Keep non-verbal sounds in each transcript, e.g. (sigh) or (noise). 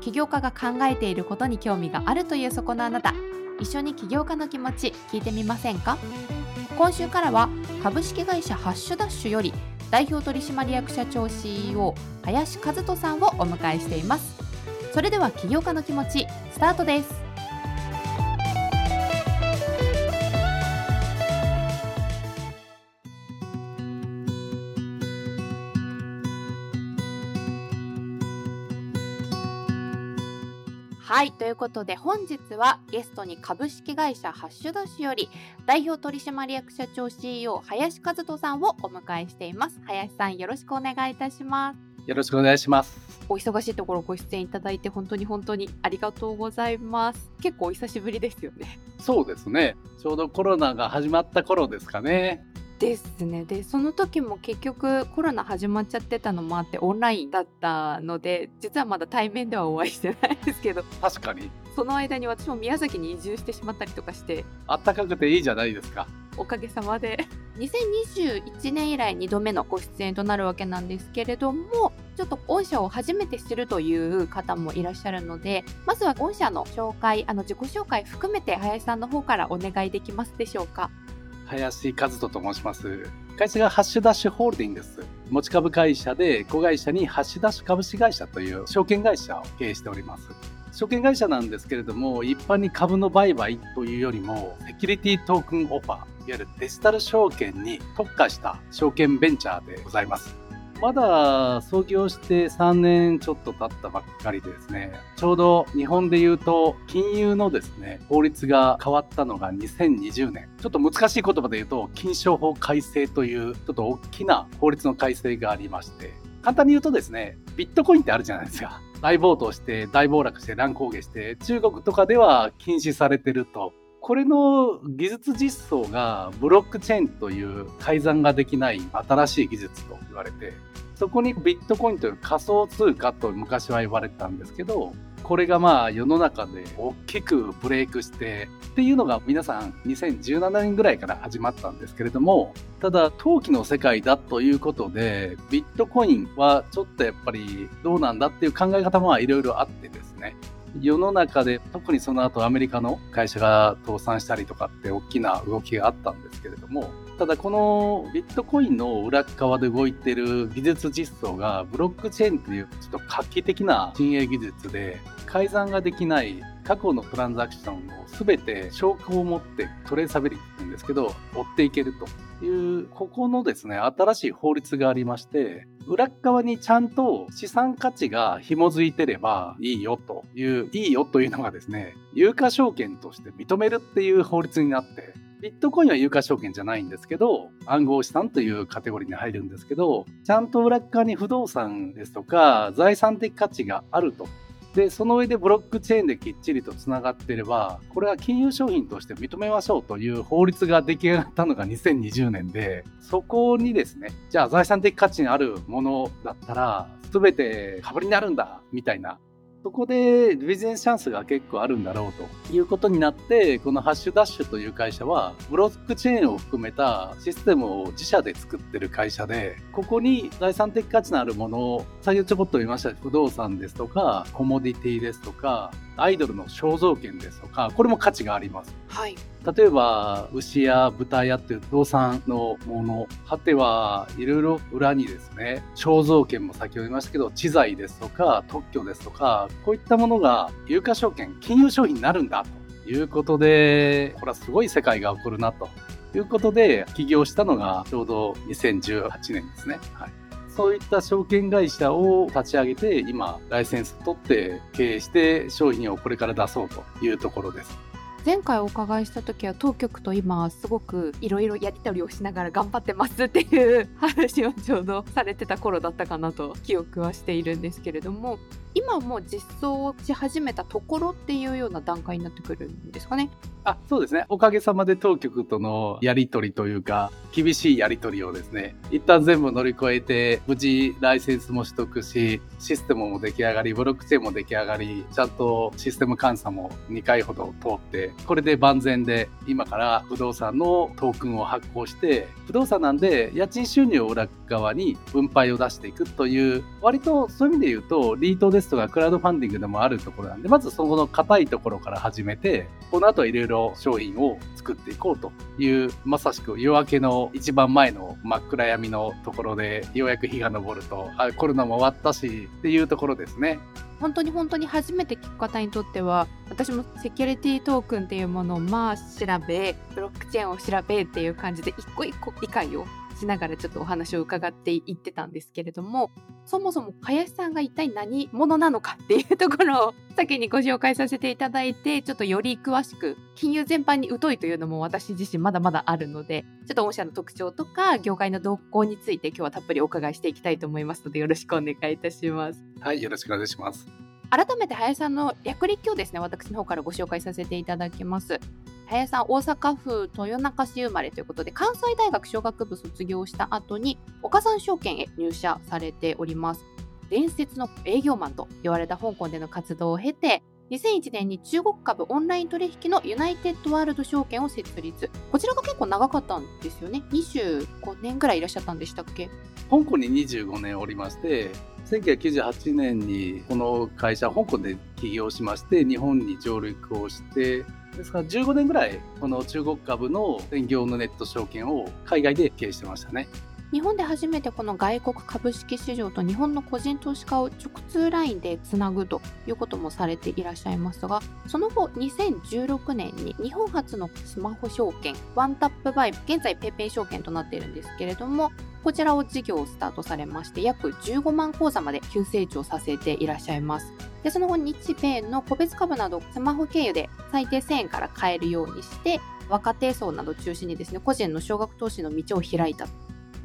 起業家が考えていることに興味があるというそこのあなた。一緒に起業家の気持ち聞いてみませんか？今週からは株式会社ハッシュダッシュより代表取締役社長 CEO 林和人さんをお迎えしています。それでは起業家の気持ちスタートです。はい。ということで、本日はゲストに株式会社ハッシュダッシュより代表取締役社長 CEO 林和人さんをお迎えしています。林さん、よろしくお願いいたします。よろしくお願いします。お忙しいところご出演いただいて本当に本当にありがとうございます。結構お久しぶりですよね。そうですね。ちょうどコロナが始まった頃ですかね。ですね。でその時も結局コロナ始まっちゃってたのもあってオンラインだったので実はまだ対面ではお会いしてないですけど確かに。その間に私も宮崎に移住してしまったりとかしてあったかくていいじゃないですか。おかげさまで。2021年以来2度目のご出演となるわけなんですけれどもちょっと御社を初めて知るという方もいらっしゃるのでまずは御社の紹介あの自己紹介含めて林さんの方からお願いできますでしょうか？林和人と申します。会社がハッシュダッシュホールディングス。持ち株会社で子会社にハッシュダッシュ株式会社という証券会社を経営しております。証券会社なんですけれども、一般に株の売買というよりも、セキュリティトークンオファー、いわゆるデジタル証券に特化した証券ベンチャーでございます。まだ創業して3年ちょっと経ったばっかりでですね、ちょうど日本で言うと金融のですね、法律が変わったのが2020年。ちょっと難しい言葉で言うと、金商法改正というちょっと大きな法律の改正がありまして、簡単に言うとですね、ビットコインってあるじゃないですか。大暴騰して、大暴落して、乱高下して、中国とかでは禁止されてると。これの技術実装がブロックチェーンという改ざんができない新しい技術と言われて、そこにビットコインという仮想通貨と昔は言われてたんですけど、これがまあ世の中で大きくブレイクしてっていうのが皆さん2017年ぐらいから始まったんですけれども、ただ投機の世界だということで、ビットコインはちょっとやっぱりどうなんだっていう考え方もいろいろあってですね、世の中で特にその後アメリカの会社が倒産したりとかって大きな動きがあったんですけれども、ただこのビットコインの裏側で動いている技術実装がブロックチェーンというちょっと画期的な新鋭技術で改ざんができない過去のトランザクションを全て証拠を持ってトレーサビリティってうんですけど追っていけるというここのですね新しい法律がありまして裏側にちゃんと資産価値が紐づいてればいいよといういいよというのがですね有価証券として認めるっていう法律になってビットコインは有価証券じゃないんですけど、暗号資産というカテゴリーに入るんですけど、ちゃんと裏側に不動産ですとか、財産的価値があると。で、その上でブロックチェーンできっちりとつながっていれば、これは金融商品として認めましょうという法律が出来上がったのが2020年で、そこにですね、じゃあ財産的価値にあるものだったら、全て株になるんだ、みたいなそこでビジネスチャンスが結構あるんだろうということになって、このハッシュダッシュという会社は、ブロックチェーンを含めたシステムを自社で作ってる会社で、ここに財産的価値のあるものを、先ほどちょこっと見ました不動産ですとか、コモディティですとか、アイドルの肖像権ですとか、これも価値があります。はい。例えば、牛や豚やっていう動産のもの、果てはいろいろ裏にですね、肖像権も先ほど言いましたけど、知財ですとか、特許ですとか、こういったものが有価証券、金融商品になるんだということで、これはすごい世界が起こるなということで、起業したのがちょうど2018年ですね。はいそういった証券会社を立ち上げて、今、ライセンス取って経営して商品をこれから出そうというところです。前回お伺いした時は当局と今すごくいろいろやり取りをしながら頑張ってますっていう話をちょうどされてた頃だったかなと記憶はしているんですけれども今もう実装し始めたところっていうような段階になってくるんですかね？あそうですね。おかげさまで当局とのやり取りというか、厳しいやり取りをですね、一旦全部乗り越えて、無事ライセンスも取得し、システムも出来上がり、ブロックチェーンも出来上がり、ちゃんとシステム監査も2回ほど通って、これで万全で、今から不動産のトークンを発行して、不動産なんで家賃収入を裏側に分配を出していくという、割とそういう意味で言うと、リートですとかクラウドファンディングでもあるところなんで、まずそこの硬いところから始めて、この後いろいろ商品を作っていこうという、まさしく夜明けの一番前の真っ暗闇のところで、ようやく日が昇ると、あ、コロナも終わったしっていうところですね。本当に本当に初めて聞く方にとっては私もセキュリティトークンっていうものをまあ調べブロックチェーンを調べっていう感じで一個一個理解をしながらちょっとお話を伺っていってたんですけれどもそもそも林さんが一体何者なのかっていうところを先にご紹介させていただいてちょっとより詳しく金融全般に疎いというのも私自身まだまだあるのでちょっと御社の特徴とか業界の動向について今日はたっぷりお伺いしていきたいと思いますのでよろしくお願いいたします。はいよろしくお願いします改めて林さんの略歴をですね私の方からご紹介させていただきます林さん大阪府豊中市生まれということで関西大学商学部卒業した後に岡三証券へ入社されております。伝説の営業マンと言われた香港での活動を経て2001年に中国株オンライン取引のユナイテッドワールド証券を設立。こちらが結構長かったんですよね。25年ぐらいいらっしゃったんでしたっけ？香港に25年おりまして1998年にこの会社香港で起業しまして日本に上陸をしてですか？ら15年ぐらいこの中国株の専業のネット証券を海外で経営してましたね。日本で初めてこの外国株式市場と日本の個人投資家を直通ラインでつなぐということもされていらっしゃいますがその後2016年に日本初のスマホ証券ワンタップバイ現在 PayPay 証券となっているんですけれどもこちらを事業をスタートされまして約15万口座まで急成長させていらっしゃいます。でその後日米の個別株などスマホ経由で最低1000円から買えるようにして若手層など中心にですね個人の少額投資の道を開いた。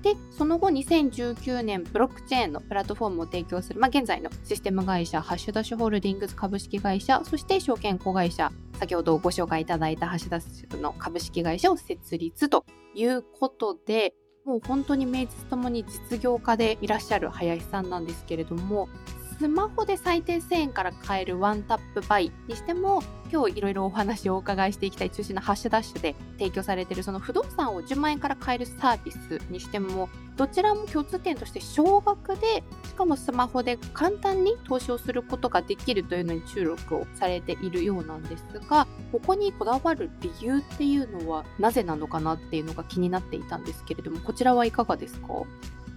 でその後2019年ブロックチェーンのプラットフォームを提供する、まあ、現在のシステム会社ハッシュダッシュホールディングス株式会社そして証券子会社。先ほどご紹介いただいたハッシュダッシュの株式会社を設立ということでもう本当に名実ともに実業家でいらっしゃる林さんなんですけれどもスマホで最低1000円から買えるワンタップバイにしても今日いろいろお話をお伺いしていきたい中心のハッシュダッシュで提供されているその不動産を10万円から買えるサービスにしてもどちらも共通点として少額でしかもスマホで簡単に投資をすることができるというのに注力をされているようなんですがここにこだわる理由っていうのはなぜなのかなっていうのが気になっていたんですけれどもこちらはいかがですか？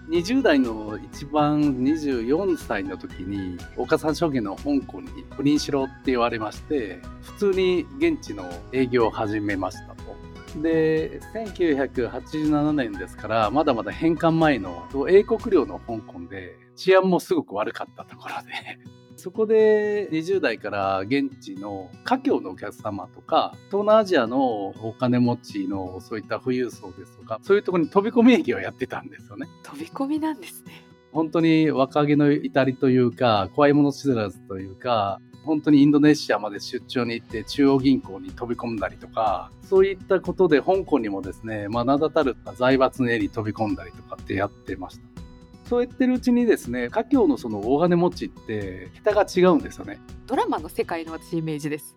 20代の一番24歳の時に岡三証券の香港に不倫しろって言われまして普通に現地の営業を始めましたと。で1987年ですからまだまだ返還前の英国領の香港で治安もすごく悪かったところで (laughs) そこで20代から現地の華僑のお客様とか、東南アジアのお金持ちのそういった富裕層ですとか、そういうところに飛び込み営業をやってたんですよね。飛び込みなんですね。本当に若気の至りというか、怖いもの知らずというか、本当にインドネシアまで出張に行って中央銀行に飛び込んだりとか、そういったことで香港にもですね、まあ、名だたる財閥の絵に飛び込んだりとかってやってました。そう言ってるうちにですね華僑のその大金持ちって桁が違うんですよねドラマの世界の私イメージです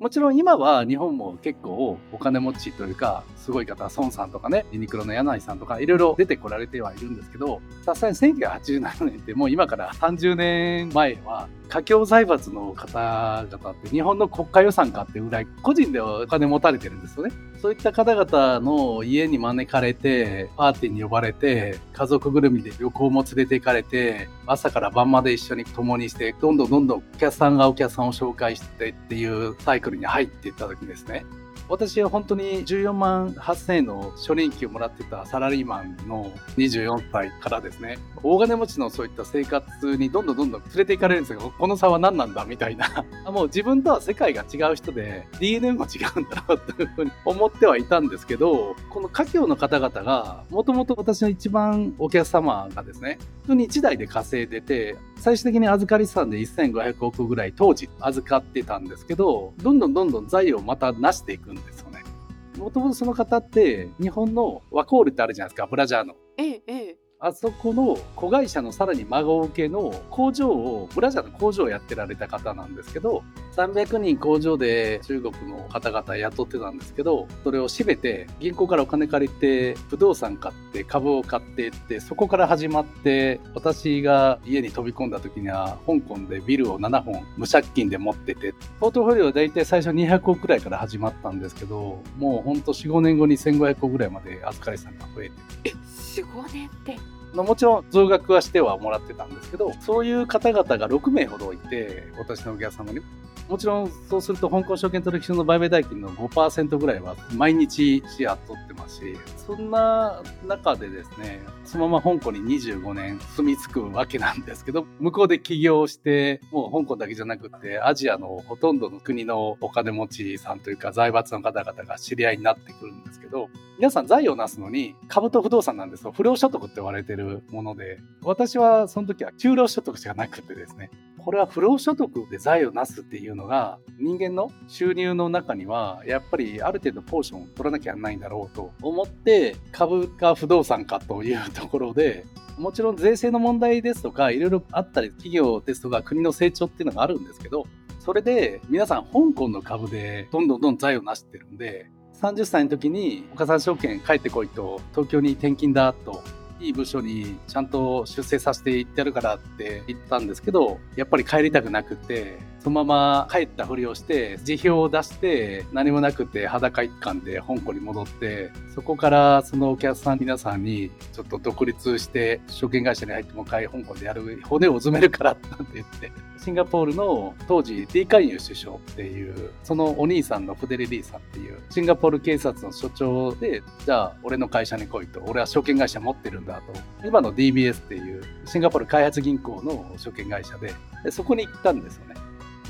もちろん今は日本も結構お金持ちというかすごい方孫さんとかねユニクロの柳井さんとかいろいろ出てこられてはいるんですけどさすがに1987年ってもう今から30年前は華僑財閥の方々って日本の国家予算かってぐらい個人でお金持たれてるんですよね。そういった方々の家に招かれて、パーティーに呼ばれて、家族ぐるみで旅行も連れて行かれて、朝から晩まで一緒に共にして、どんどんどんどんお客さんがお客さんを紹介してっていうサイクルに入っていった時ですね、私は本当に14万8000円の初任給をもらってたサラリーマンの24歳からですね、大金持ちのそういった生活にどんどんどんどん連れて行かれるんですが、この差は何なんだみたいな。(laughs) もう自分とは世界が違う人で、DNA も違うんだろうというふうに思ってはいたんですけど、この家境の方々が、もともと私の一番お客様がですね、普通に1台で稼いでて、最終的に預かり資産で1500億ぐらい当時預かってたんですけど、どんどんどんどん財をまた成していくんですよね。もともとその方って、日本のワコールってあるじゃないですか、ブラジャーの。ええ、ええ。あそこの子会社のさらに孫受けの工場を、ブラジャーの工場をやってられた方なんですけど、300人工場で中国の方々雇ってたんですけど、それを閉めて、銀行からお金借りて、不動産買って、株を買ってって、そこから始まって、私が家に飛び込んだ時には、香港でビルを7本無借金で持ってて、ポートフォリオは大体最初200億くらいから始まったんですけど、もうほんと4、5年後に1500億ぐらいまで預かりさんが増えて。え、4、5年って。もちろん増額はしてはもらってたんですけど、そういう方々が6名ほどいて、私のお客様に。もちろんそうすると香港証券取引所の売買代金の5%ぐらいは毎日シェア取ってますし、そんな中でですね、そのまま香港に25年住み着くわけなんですけど、向こうで起業して、もう香港だけじゃなくて、アジアのほとんどの国のお金持ちさんというか財閥の方々が知り合いになってくるんですけど、皆さん財を成すのに株と不動産なんですよ。不良所得って言われてるもので、私はその時は給料所得しかなくてですね、これは不労所得で財を成すっていうのが人間の収入の中にはやっぱりある程度ポーションを取らなきゃないんだろうと思って株か不動産かというところでもちろん税制の問題ですとかいろいろあったり企業ですとか国の成長っていうのがあるんですけどそれで皆さん香港の株でどんどんどん財を成してるんで30歳の時に岡三証券帰ってこいと東京に転勤だといい部署にちゃんと出世させていってやるからって言ったんですけど、やっぱり帰りたくなくて、そのまま帰ったふりをして、辞表を出して、何もなくて裸一貫で香港に戻って、そこからそのお客さん皆さんにちょっと独立して、証券会社に入ってもう一回香港でやる骨をうずめるからなんて言って、シンガポールの当時、リー・カンユ首相っていう、そのお兄さんのフデリ・リーさんっていう、シンガポール警察の所長で、じゃあ俺の会社に来いと、俺は証券会社持ってるんだと。今の DBS っていう、シンガポール開発銀行の証券会社で、でそこに行ったんですよね。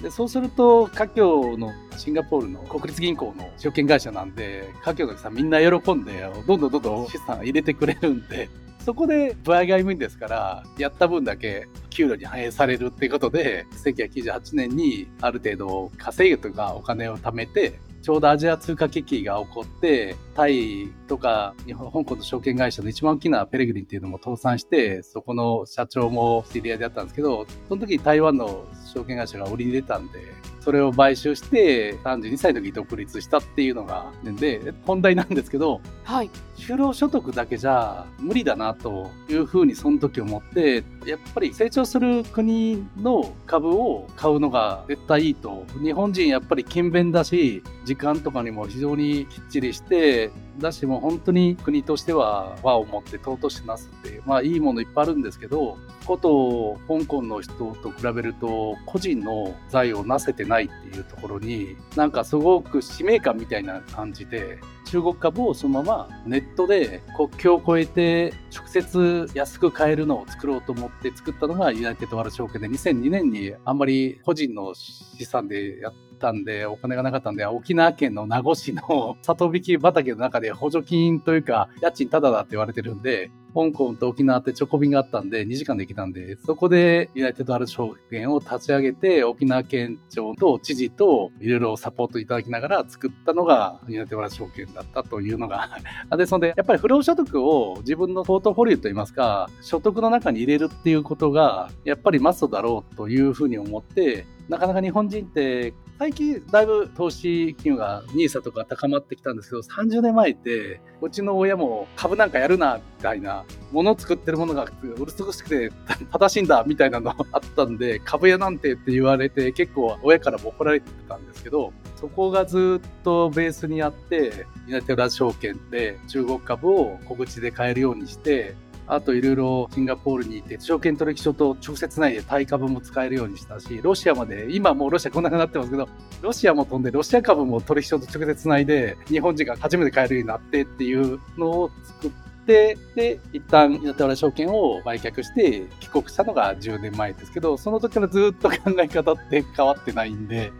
でそうすると、華僑のシンガポールの国立銀行の証券会社なんで、華僑がさみんな喜んで、どんどんどんどん資産入れてくれるんで、そこで場合が務員ですから、やった分だけ給料に反映されるっていうことで、1998年にある程度稼ぐとかお金を貯めて、ちょうどアジア通貨危機が起こって、タイとか日本、香港の証券会社の一番大きなペレグリンっていうのも倒産して、そこの社長も知り合いだったんですけど、その時台湾の証券会社が売りに出たんで、それを買収して32歳の時独立したっていうのがで本題なんですけど、はい、就労所得だけじゃ無理だなというふうにその時思ってやっぱり成長する国の株を買うのが絶対いいと。日本人やっぱり勤勉だし時間とかにも非常にきっちりしてだしもう本当に国としては和を持って尊しなすっていうまあいいものいっぱいあるんですけどこと香港の人と比べると個人の財をなせてないっていうところになんかすごく使命感みたいな感じで中国株をそのままネットで国境を越えて直接安く買えるのを作ろうと思って作ったのがユナイテッドワールド証券で2002年にあんまり個人の資産でやったんでお金がなかったんで沖縄県の名護市の里引き畑の中で補助金というか家賃タダだって言われてるんで香港と沖縄って直行便があったんで、2時間で行けたんで、そこでユナイテッドアル証券を立ち上げて、沖縄県庁と知事といろいろサポートいただきながら作ったのがユナイテッドアル証券だったというのが (laughs) ですので、やっぱり不労所得を自分のポートフォリオといいますか、所得の中に入れるっていうことが、やっぱりマストだろうというふうに思って、なかなか日本人って最近だいぶ投資金融が NISA とか高まってきたんですけど30年前ってうちの親も株なんかやるなみたいなもの作ってるものがうるつくしくて正しいんだみたいなのあったんで (laughs) 株屋なんてって言われて結構親からも怒られてたんですけどそこがずっとベースにあってユナテッドラ証券で中国株を小口で買えるようにしてあといろいろシンガポールに行って、証券取引所と直接ないでタイ株も使えるようにしたし、ロシアまで、今もうロシアこんなになってますけど、ロシアも飛んで、ロシア株も取引所と直接つないで、日本人が初めて買えるようになってっていうのを作って、で、一旦、稲田原証券を売却して帰国したのが10年前ですけど、その時からずっと考え方って変わってないんで、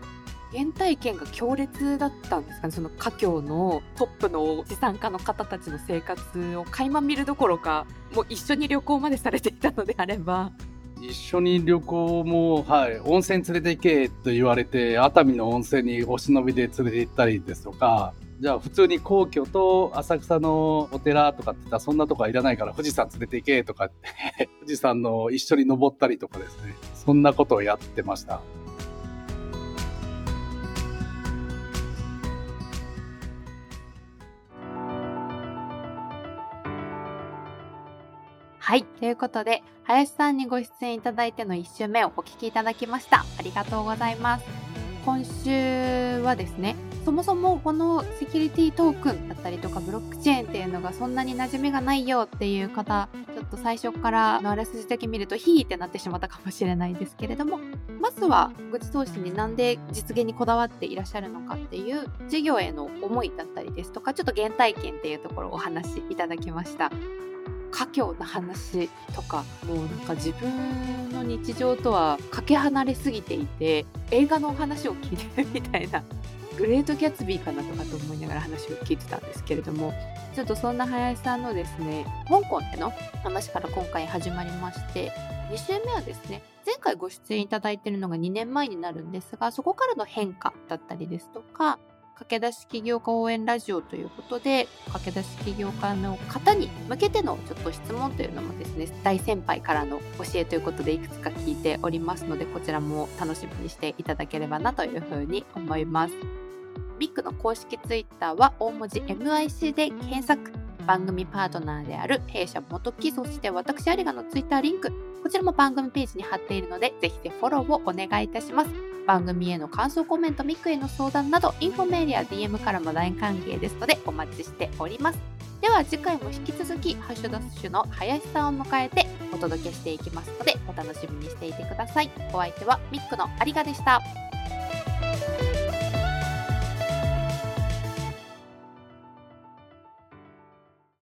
原体験が強烈だったんですかね？その華僑のトップの資産家の方たちの生活を垣間見るどころかもう一緒に旅行までされていたのであれば。一緒に旅行も、はい、温泉連れて行けと言われて熱海の温泉にお忍びで連れて行ったりですとかじゃあ普通に皇居と浅草のお寺とかって言ったらそんなとこはいらないから富士山連れて行けとかって (laughs) 富士山の一緒に登ったりとかですねそんなことをやってました。はい。ということで、林さんにご出演いただいての1週目をお聞きいただきました。ありがとうございます。今週はですね、そもそもこのセキュリティトークンだったりとかブロックチェーンっていうのがそんなに馴染みがないよっていう方、ちょっと最初からのあらすじだけ見るとヒーってなってしまったかもしれないですけれども、まずは愚痴投資になんで実現にこだわっていらっしゃるのかっていう事業への思いだったりですとか、ちょっと原体験っていうところをお話しいただきました。家境の話とかもうなんか自分の日常とはかけ離れすぎていて映画のお話を聞いてるみたいなグレート・ギャツビーかなとかと思いながら話を聞いてたんですけれどもちょっとそんな林さんのですね香港での話から今回始まりまして2週目はですね前回ご出演いただいてるのが2年前になるんですがそこからの変化だったりですとか駆け出し起業家応援ラジオということで駆け出し起業家の方に向けてのちょっと質問というのもですね大先輩からの教えということでいくつか聞いておりますのでこちらも楽しみにしていただければなというふうに思います。ミックの公式ツイッターは大文字 MIC で検索番組パートナーである弊社元木そして私、有賀のツイッターリンクこちらも番組ページに貼っているのでぜひぜひフォローをお願いいたします番組への感想コメント、ミックへの相談など、インフォメールや DM からも大歓迎ですのでお待ちしております。では次回も引き続き、ハッシュダッシュの林さんを迎えてお届けしていきますので、お楽しみにしていてください。お相手はミックの有賀でした。